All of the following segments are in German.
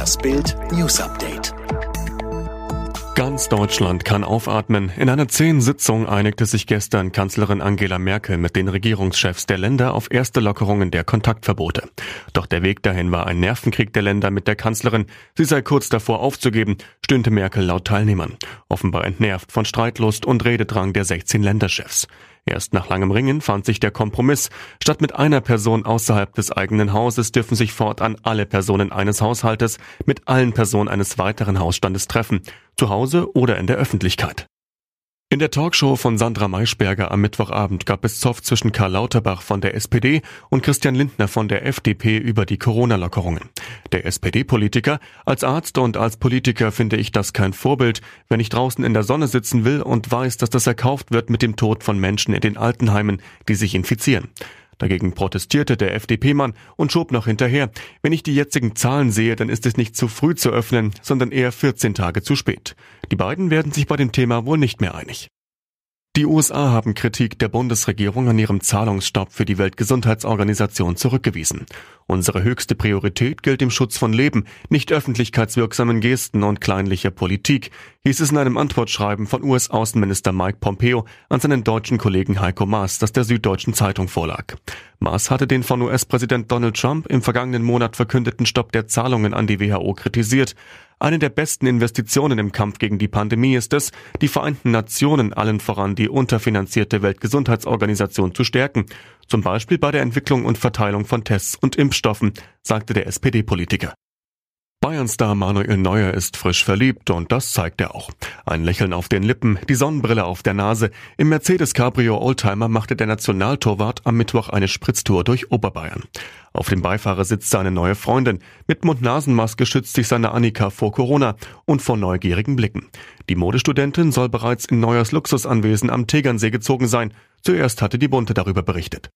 Das Bild News Update. Ganz Deutschland kann aufatmen. In einer zehn Sitzung einigte sich gestern Kanzlerin Angela Merkel mit den Regierungschefs der Länder auf erste Lockerungen der Kontaktverbote. Doch der Weg dahin war ein Nervenkrieg der Länder mit der Kanzlerin. Sie sei kurz davor aufzugeben, stöhnte Merkel laut Teilnehmern. Offenbar entnervt von Streitlust und Rededrang der 16 Länderchefs. Erst nach langem Ringen fand sich der Kompromiss. Statt mit einer Person außerhalb des eigenen Hauses dürfen sich fortan alle Personen eines Haushaltes mit allen Personen eines weiteren Hausstandes treffen, zu Hause oder in der Öffentlichkeit. In der Talkshow von Sandra Maischberger am Mittwochabend gab es Zoff zwischen Karl Lauterbach von der SPD und Christian Lindner von der FDP über die Corona-Lockerungen. Der SPD-Politiker, als Arzt und als Politiker finde ich das kein Vorbild, wenn ich draußen in der Sonne sitzen will und weiß, dass das erkauft wird mit dem Tod von Menschen in den Altenheimen, die sich infizieren. Dagegen protestierte der FDP-Mann und schob noch hinterher. Wenn ich die jetzigen Zahlen sehe, dann ist es nicht zu früh zu öffnen, sondern eher 14 Tage zu spät. Die beiden werden sich bei dem Thema wohl nicht mehr einig. Die USA haben Kritik der Bundesregierung an ihrem Zahlungsstopp für die Weltgesundheitsorganisation zurückgewiesen. Unsere höchste Priorität gilt dem Schutz von Leben, nicht öffentlichkeitswirksamen Gesten und kleinlicher Politik, hieß es in einem Antwortschreiben von US-Außenminister Mike Pompeo an seinen deutschen Kollegen Heiko Maas, das der Süddeutschen Zeitung vorlag. Maas hatte den von US-Präsident Donald Trump im vergangenen Monat verkündeten Stopp der Zahlungen an die WHO kritisiert. Eine der besten Investitionen im Kampf gegen die Pandemie ist es, die Vereinten Nationen allen voran die unterfinanzierte Weltgesundheitsorganisation zu stärken, zum Beispiel bei der Entwicklung und Verteilung von Tests und Impfstoffen, sagte der SPD-Politiker. Bayern-Star Manuel Neuer ist frisch verliebt und das zeigt er auch. Ein Lächeln auf den Lippen, die Sonnenbrille auf der Nase. Im Mercedes Cabrio Oldtimer machte der Nationaltorwart am Mittwoch eine Spritztour durch Oberbayern. Auf dem Beifahrersitz seine neue Freundin. Mit Mund-Nasen-Maske schützt sich seine Annika vor Corona und vor neugierigen Blicken. Die Modestudentin soll bereits in Neuers Luxusanwesen am Tegernsee gezogen sein. Zuerst hatte die Bunte darüber berichtet.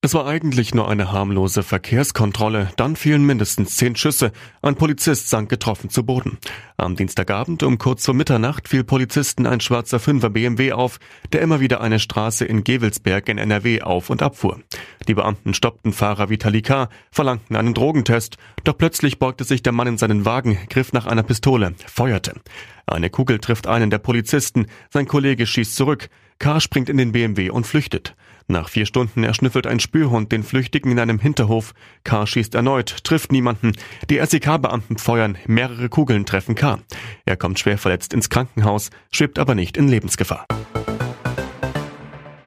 Es war eigentlich nur eine harmlose Verkehrskontrolle, dann fielen mindestens zehn Schüsse. Ein Polizist sank getroffen zu Boden. Am Dienstagabend um kurz vor Mitternacht fiel Polizisten ein schwarzer Fünfer BMW auf, der immer wieder eine Straße in Gewelsberg in NRW auf und abfuhr. Die Beamten stoppten Fahrer Vitali K., verlangten einen Drogentest, doch plötzlich beugte sich der Mann in seinen Wagen, griff nach einer Pistole, feuerte. Eine Kugel trifft einen der Polizisten, sein Kollege schießt zurück, K. springt in den BMW und flüchtet. Nach vier Stunden erschnüffelt ein Spürhund den Flüchtigen in einem Hinterhof. K. schießt erneut, trifft niemanden. Die SEK-Beamten feuern, mehrere Kugeln treffen K. Er kommt schwer verletzt ins Krankenhaus, schwebt aber nicht in Lebensgefahr.